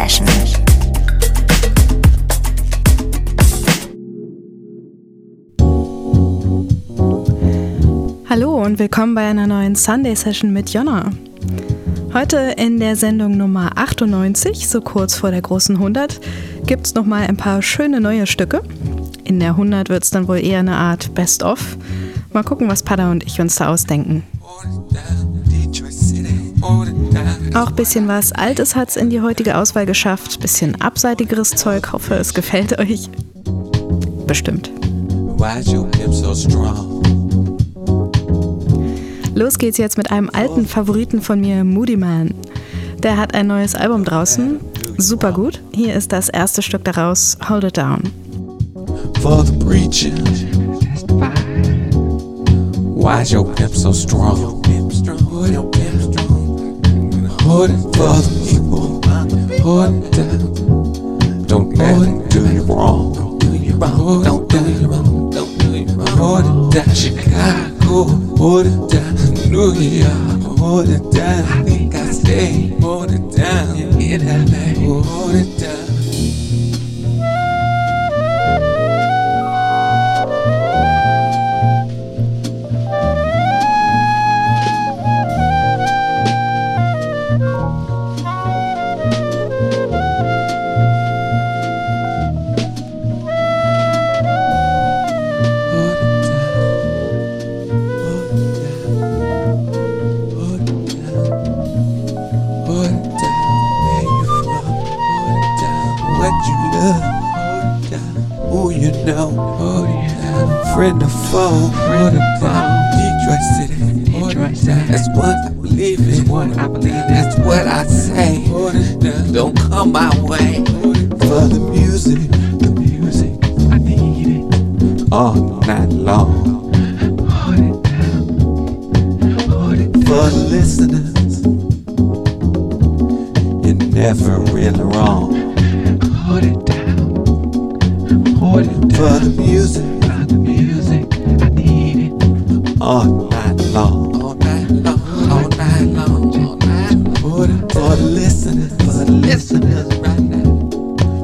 Session. Hallo und willkommen bei einer neuen Sunday Session mit Jonna. Heute in der Sendung Nummer 98, so kurz vor der großen 100, gibt es nochmal ein paar schöne neue Stücke. In der 100 wird es dann wohl eher eine Art Best-of. Mal gucken, was Pada und ich uns da ausdenken. Auch ein bisschen was Altes hat es in die heutige Auswahl geschafft. Bisschen abseitigeres Zeug. Hoffe, es gefällt euch. Bestimmt. Los geht's jetzt mit einem alten Favoriten von mir, Moody Man. Der hat ein neues Album draußen. Super gut. Hier ist das erste Stück daraus, Hold It Down. For the preaching. Why's your pimp so strong? Hold it for the people. Hold it down. Don't let it do you wrong. Don't do you wrong. Don't do you wrong. Don't do you wrong. Hold it down. Chicago. Hold it down. New York. Hold it down. I think I stay. Hold it down. In LA. Hold it down. Friend or foe. Friend or foe. Detroit City. Detroit City. That's what I believe in. What I believe in. That's what I say. Don't come my way. For the music. The music. I need it. All night long. For the listeners. You're never really wrong. Hold it down. Hold it down. For the music I need it. all night long. All night long, all night long, all night long. For the, for the listeners, for the listeners right now.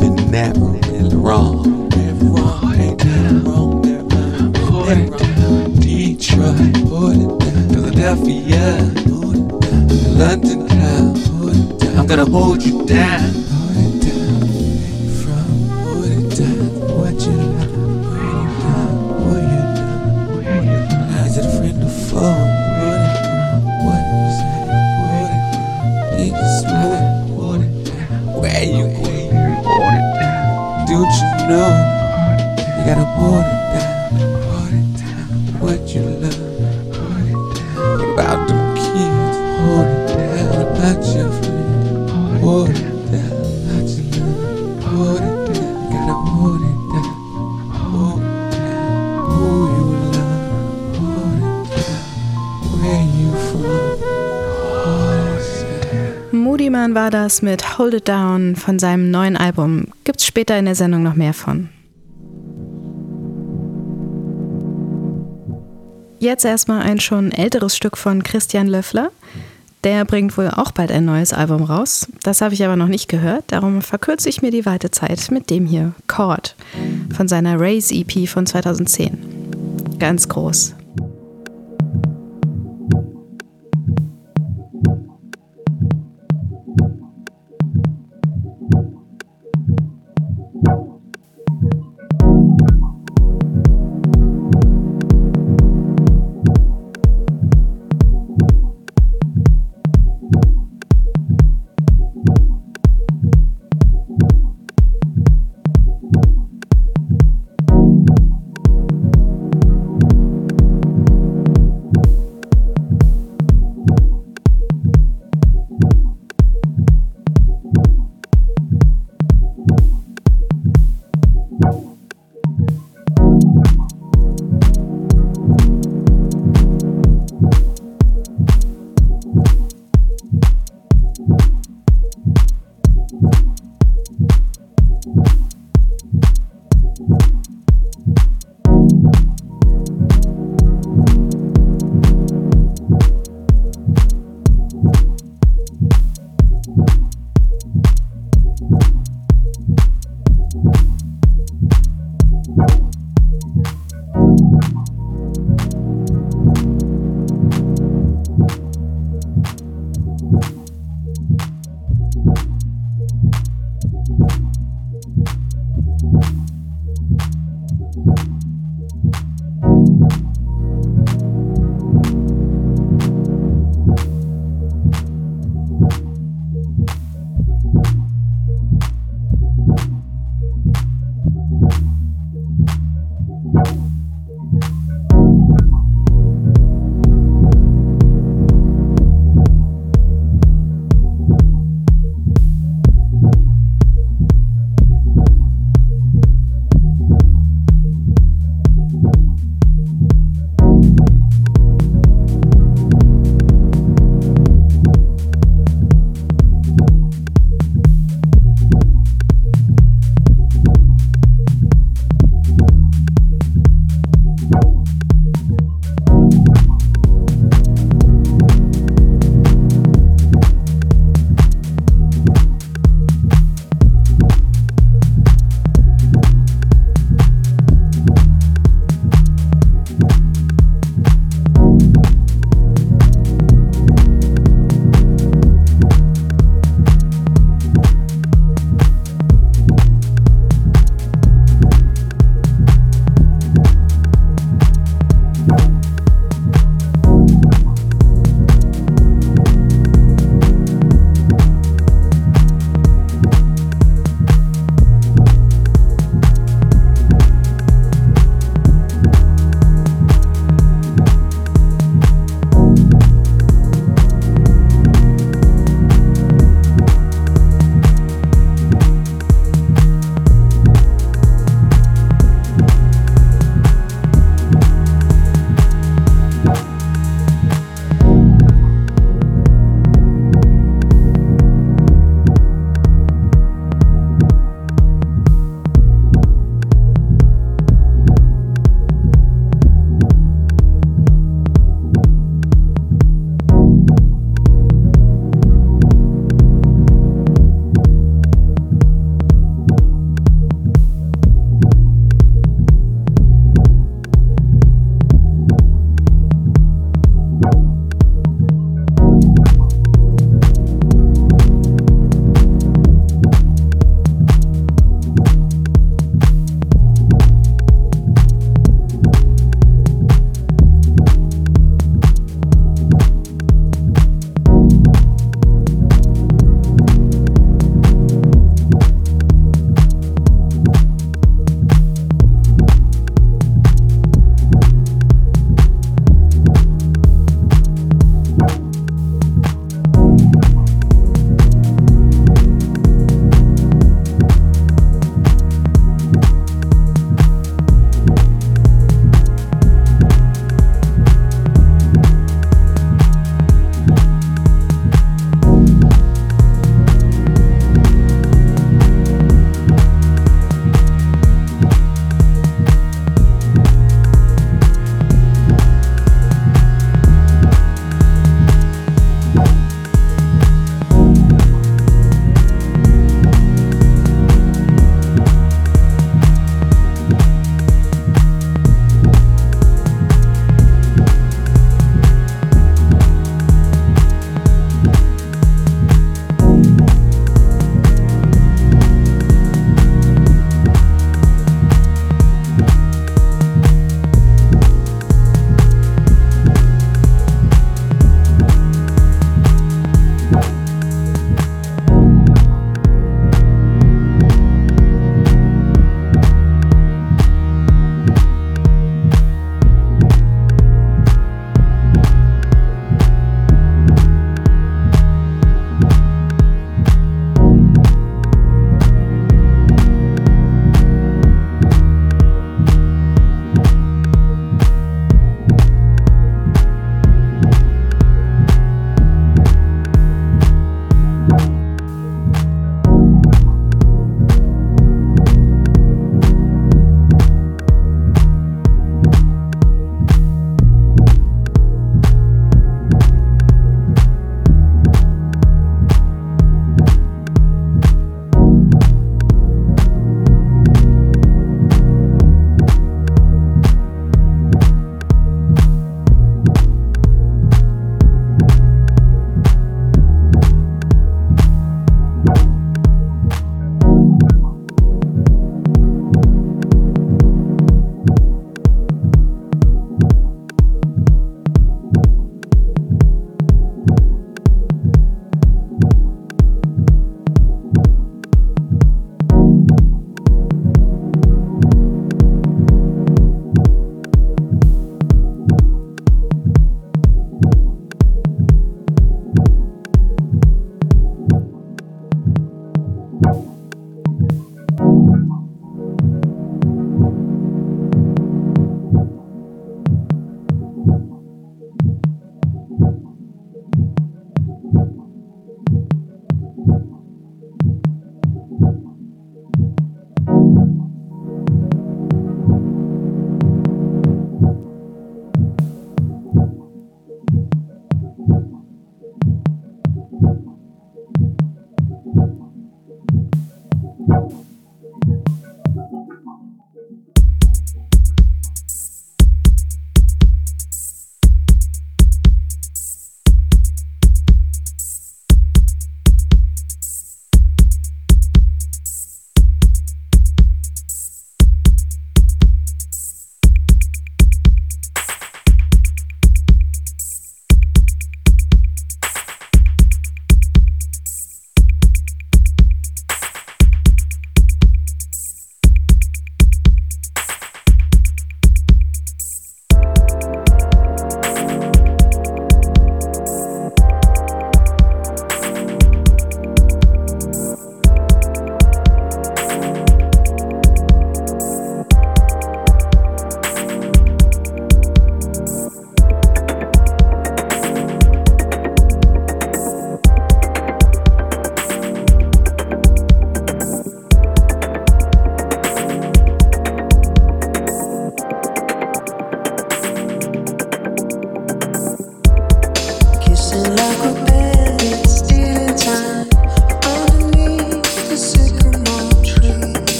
You're never really wrong. Never wrong, ain't never wrong, never wrong. Put it down. Detroit, put it down. Philadelphia, put it down. London town, put it down. I'm gonna hold you down. Put it down. Das mit Hold It Down von seinem neuen Album Gibt es später in der Sendung noch mehr von. Jetzt erstmal ein schon älteres Stück von Christian Löffler. Der bringt wohl auch bald ein neues Album raus. Das habe ich aber noch nicht gehört, darum verkürze ich mir die Wartezeit mit dem hier, Chord, von seiner Raise EP von 2010. Ganz groß.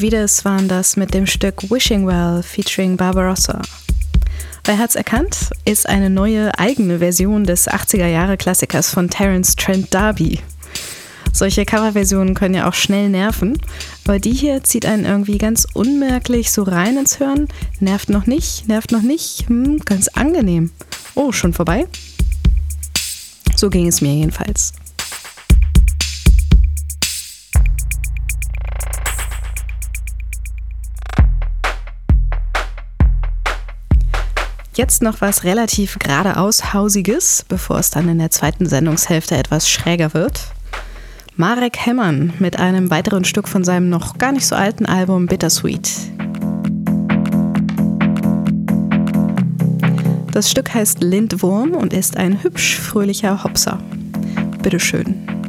Vides waren das mit dem Stück Wishing Well featuring Barbarossa. Wer hat's erkannt? Ist eine neue eigene Version des 80er Jahre Klassikers von Terence Trent D'Arby. Solche Coverversionen können ja auch schnell nerven, aber die hier zieht einen irgendwie ganz unmerklich so rein ins Hören. Nervt noch nicht, nervt noch nicht, hm, ganz angenehm. Oh, schon vorbei? So ging es mir jedenfalls. Jetzt noch was relativ geradeaushausiges, bevor es dann in der zweiten Sendungshälfte etwas schräger wird. Marek Hemmern mit einem weiteren Stück von seinem noch gar nicht so alten Album Bittersweet. Das Stück heißt Lindwurm und ist ein hübsch fröhlicher Hopser. Bitteschön.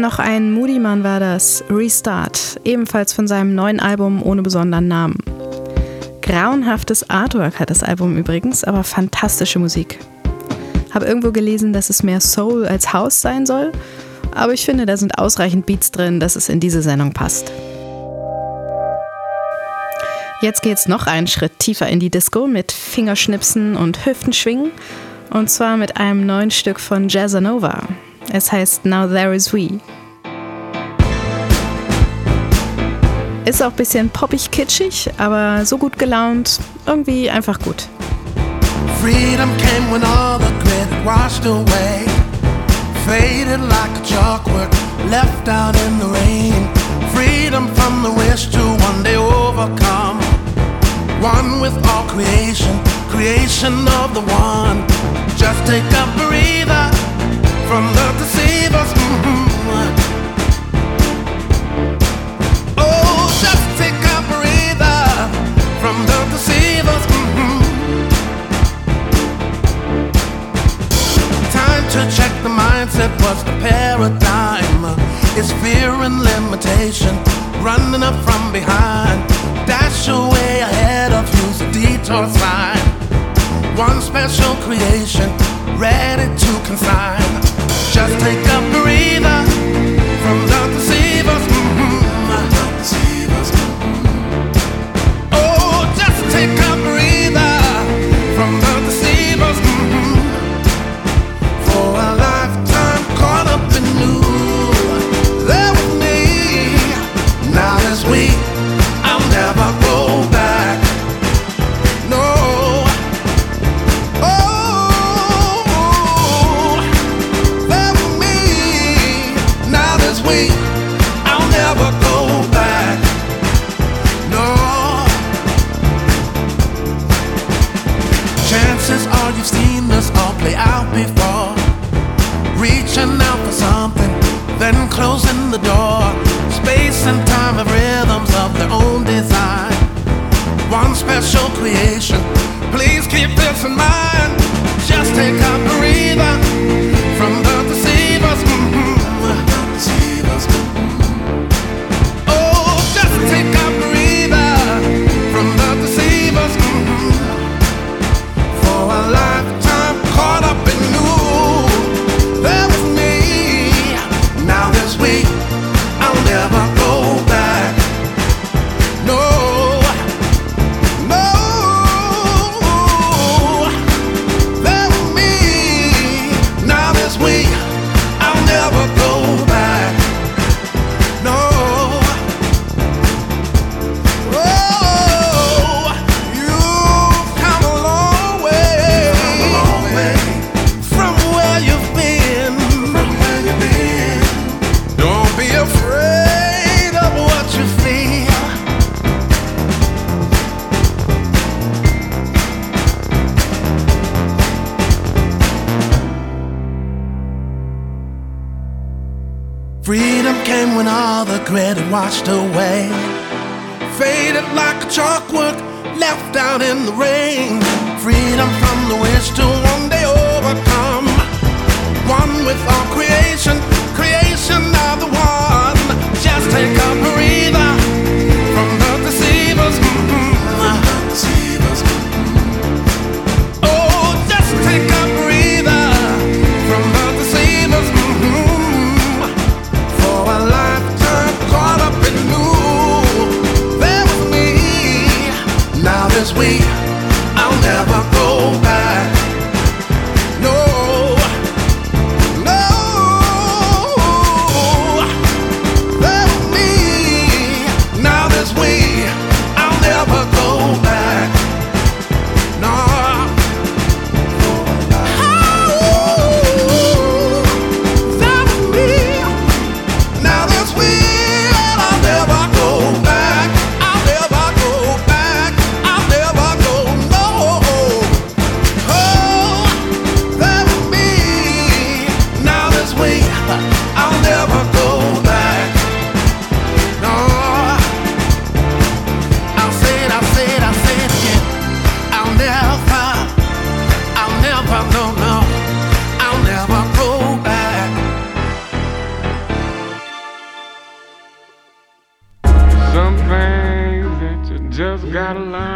Noch ein Moody-Mann war das, Restart, ebenfalls von seinem neuen Album ohne besonderen Namen. Grauenhaftes Artwork hat das Album übrigens, aber fantastische Musik. Habe irgendwo gelesen, dass es mehr Soul als House sein soll, aber ich finde, da sind ausreichend Beats drin, dass es in diese Sendung passt. Jetzt geht's noch einen Schritt tiefer in die Disco mit Fingerschnipsen und Hüftenschwingen und zwar mit einem neuen Stück von Jazzanova. Es heißt Now There Is We. Ist auch ein bisschen poppig kitschig, aber so gut gelaunt, irgendwie einfach gut. Freedom came when all the grit washed away. Faded like a chalkwork left out in the rain. Freedom from the wish to one day overcome. One with all creation creation of the one. Just take a breather from the deceivers. Mm-hmm. Oh, just take a breather from the deceivers. Mm-hmm. Time to check the mindset. What's the paradigm? It's fear and limitation, running up from behind. Dash away ahead of you's a detour sign. One special creation, ready to consign. Just take a breather from the deceivers. Closing the door. Space and time have rhythms of their own design. One special creation. Please keep this in mind. Just take a breather from the washed away. Faded like a chalkwork left out in the rain. got a line.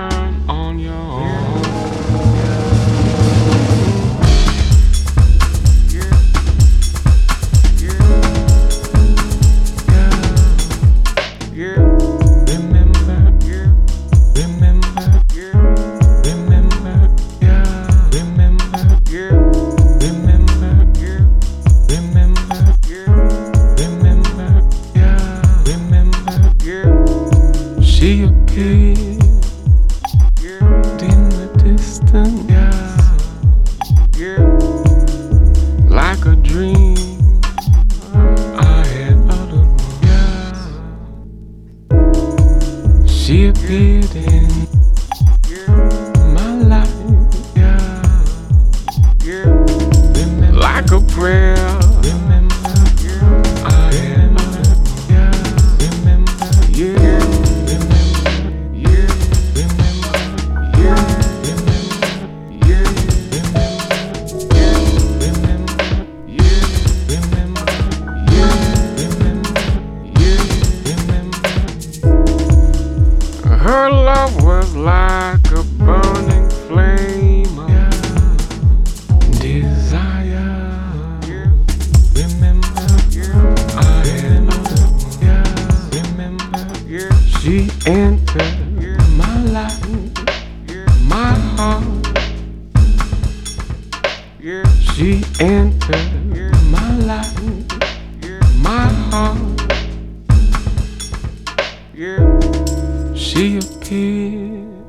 She appeared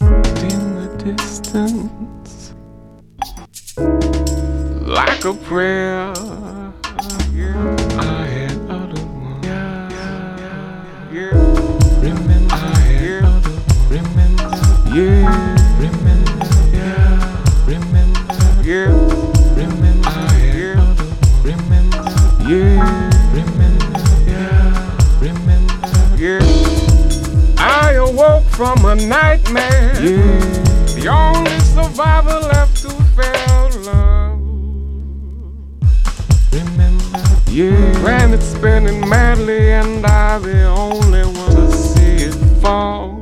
in the distance like a prayer. I had one. Remember, I had uttered. Remember, yeah. Remember, yeah. Remember, yeah. Remember, I had uttered. Remember, yeah. From a nightmare. Yeah. The only survivor left who felt love. Remember, yeah. Planet spinning madly, and I the only one to see it fall.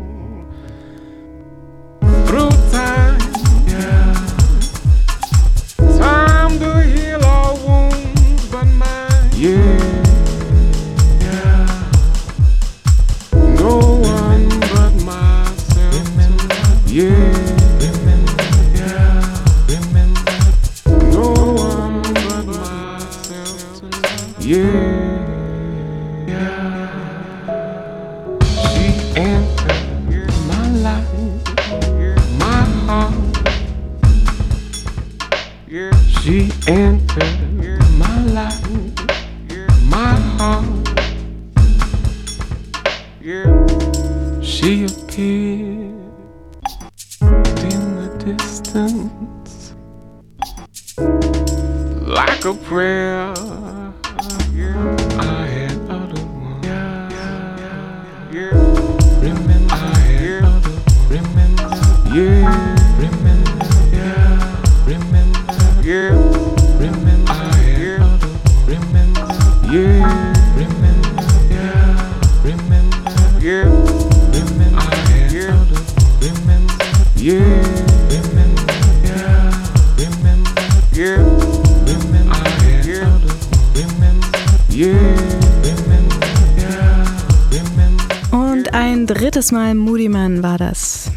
Ein drittes Mal Moody Man war das.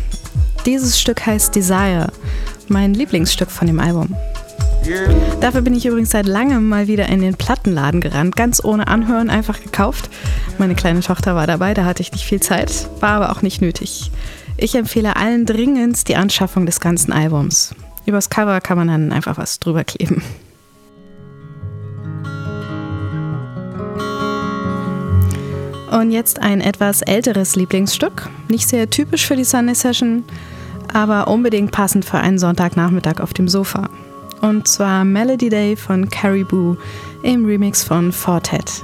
Dieses Stück heißt Desire, mein Lieblingsstück von dem Album. Dafür bin ich übrigens seit langem mal wieder in den Plattenladen gerannt, ganz ohne Anhören, einfach gekauft. Meine kleine Tochter war dabei, da hatte ich nicht viel Zeit, war aber auch nicht nötig. Ich empfehle allen dringend die Anschaffung des ganzen Albums. Übers Cover kann man dann einfach was drüber kleben. Und jetzt ein etwas älteres Lieblingsstück. Nicht sehr typisch für die Sunday Session, aber unbedingt passend für einen Sonntagnachmittag auf dem Sofa. Und zwar Melody Day von Caribou im Remix von Fortet.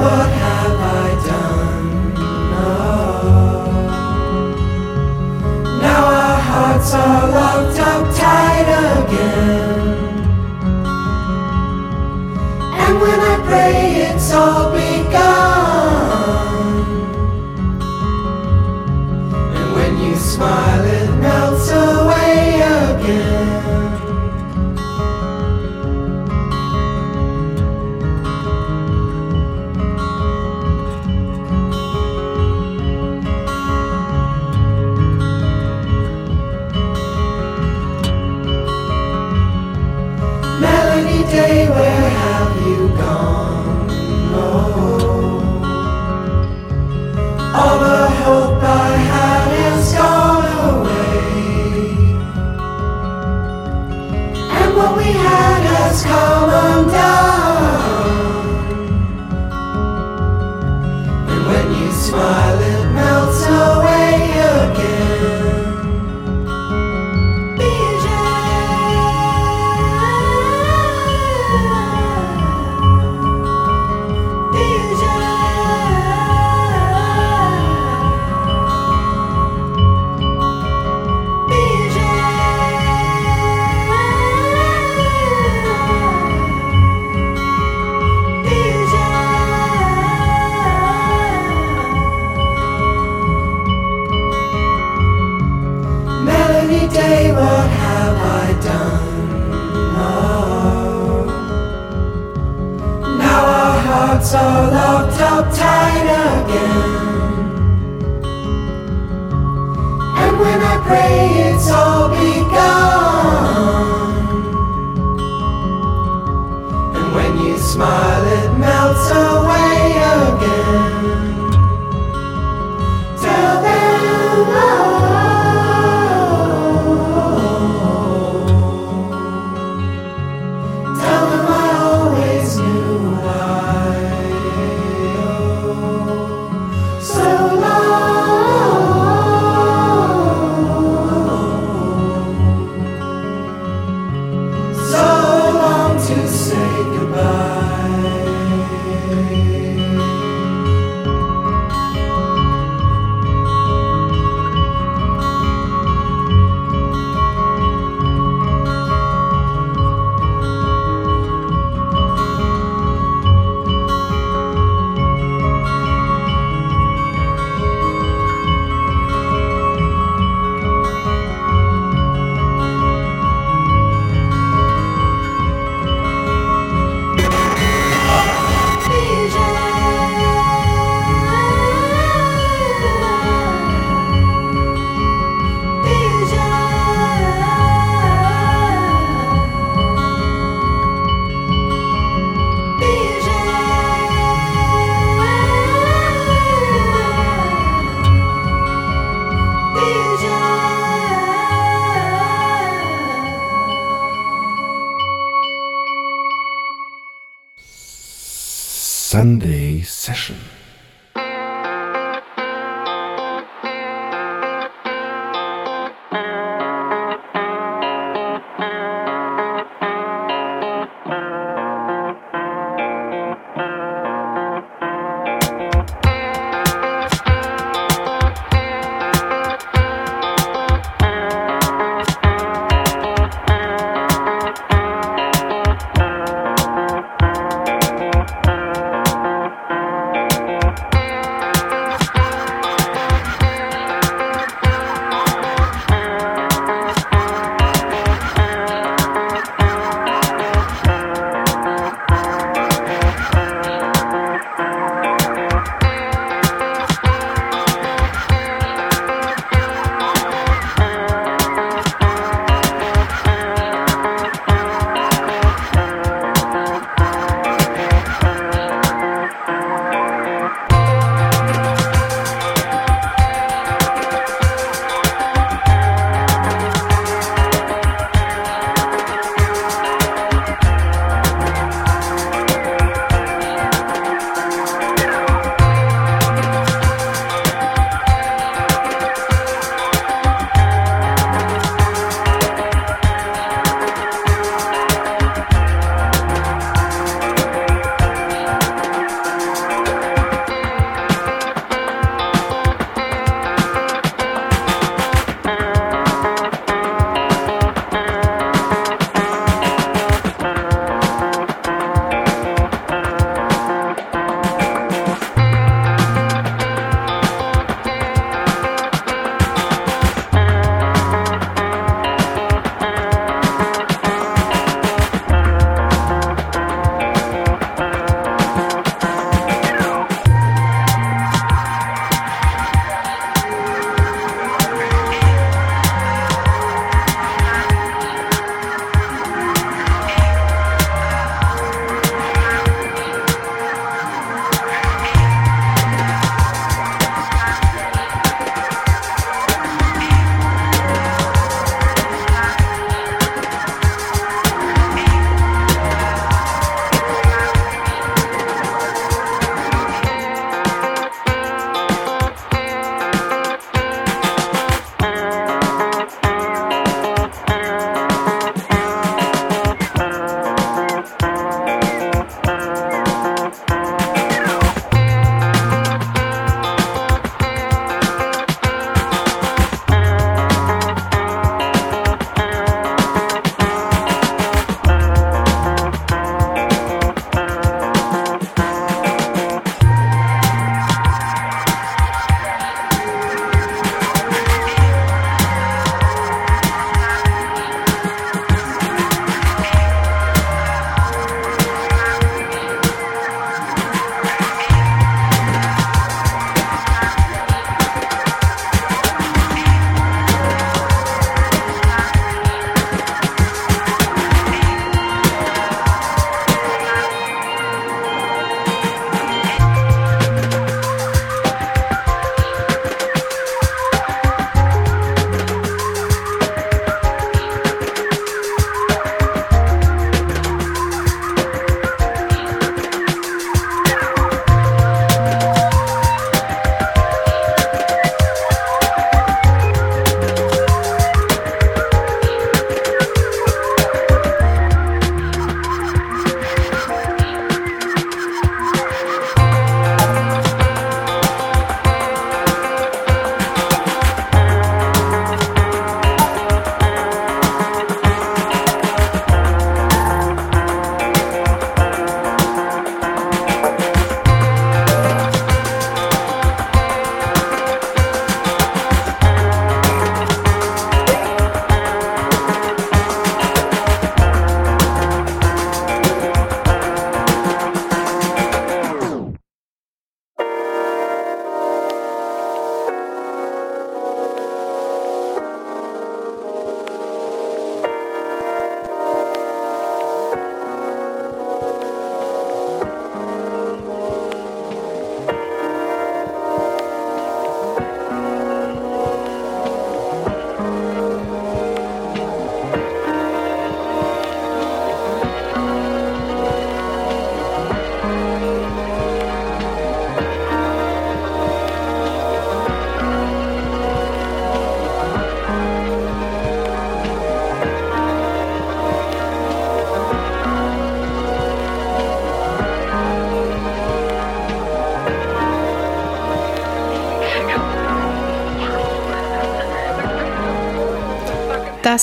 What up tight again. And when I pray, it's all begun. And when you smile, it melts away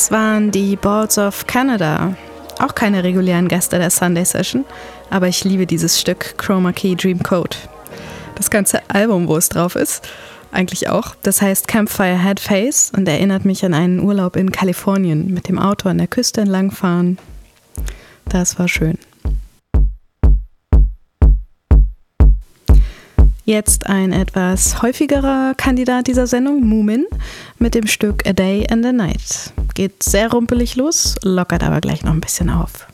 Das waren die Balls of Canada. Auch keine regulären Gäste der Sunday Session, aber ich liebe dieses Stück Chroma Key Dream Code. Das ganze Album, wo es drauf ist, eigentlich auch. Das heißt Campfire Head Face und erinnert mich an einen Urlaub in Kalifornien mit dem Auto an der Küste entlangfahren. Das war schön. Jetzt ein etwas häufigerer Kandidat dieser Sendung, Moomin, mit dem Stück A Day and a Night. Geht sehr rumpelig los, lockert aber gleich noch ein bisschen auf.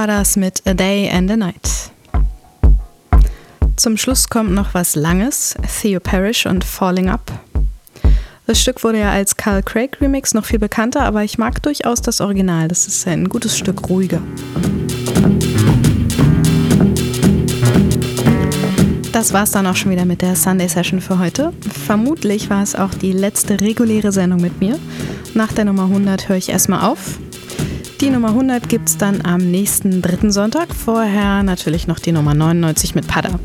War das mit A Day and a Night. Zum Schluss kommt noch was Langes, Theo Parrish und Falling Up. Das Stück wurde ja als Carl Craig Remix noch viel bekannter, aber ich mag durchaus das Original. Das ist ein gutes Stück ruhiger. Das war's dann auch schon wieder mit der Sunday Session für heute. Vermutlich war es auch die letzte reguläre Sendung mit mir. Nach der Nummer 100 höre ich erstmal auf. Die Nummer 100 gibt's dann am nächsten dritten Sonntag. Vorher natürlich noch die Nummer 99 mit Pada.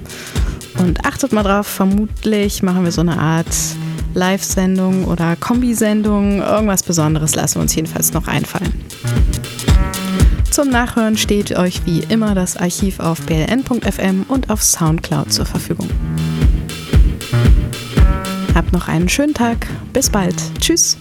Und achtet mal drauf, vermutlich machen wir so eine Art Live-Sendung oder Kombisendung. Irgendwas Besonderes lassen wir uns jedenfalls noch einfallen. Zum Nachhören steht euch wie immer das Archiv auf bln.fm und auf Soundcloud zur Verfügung. Habt noch einen schönen Tag. Bis bald. Tschüss.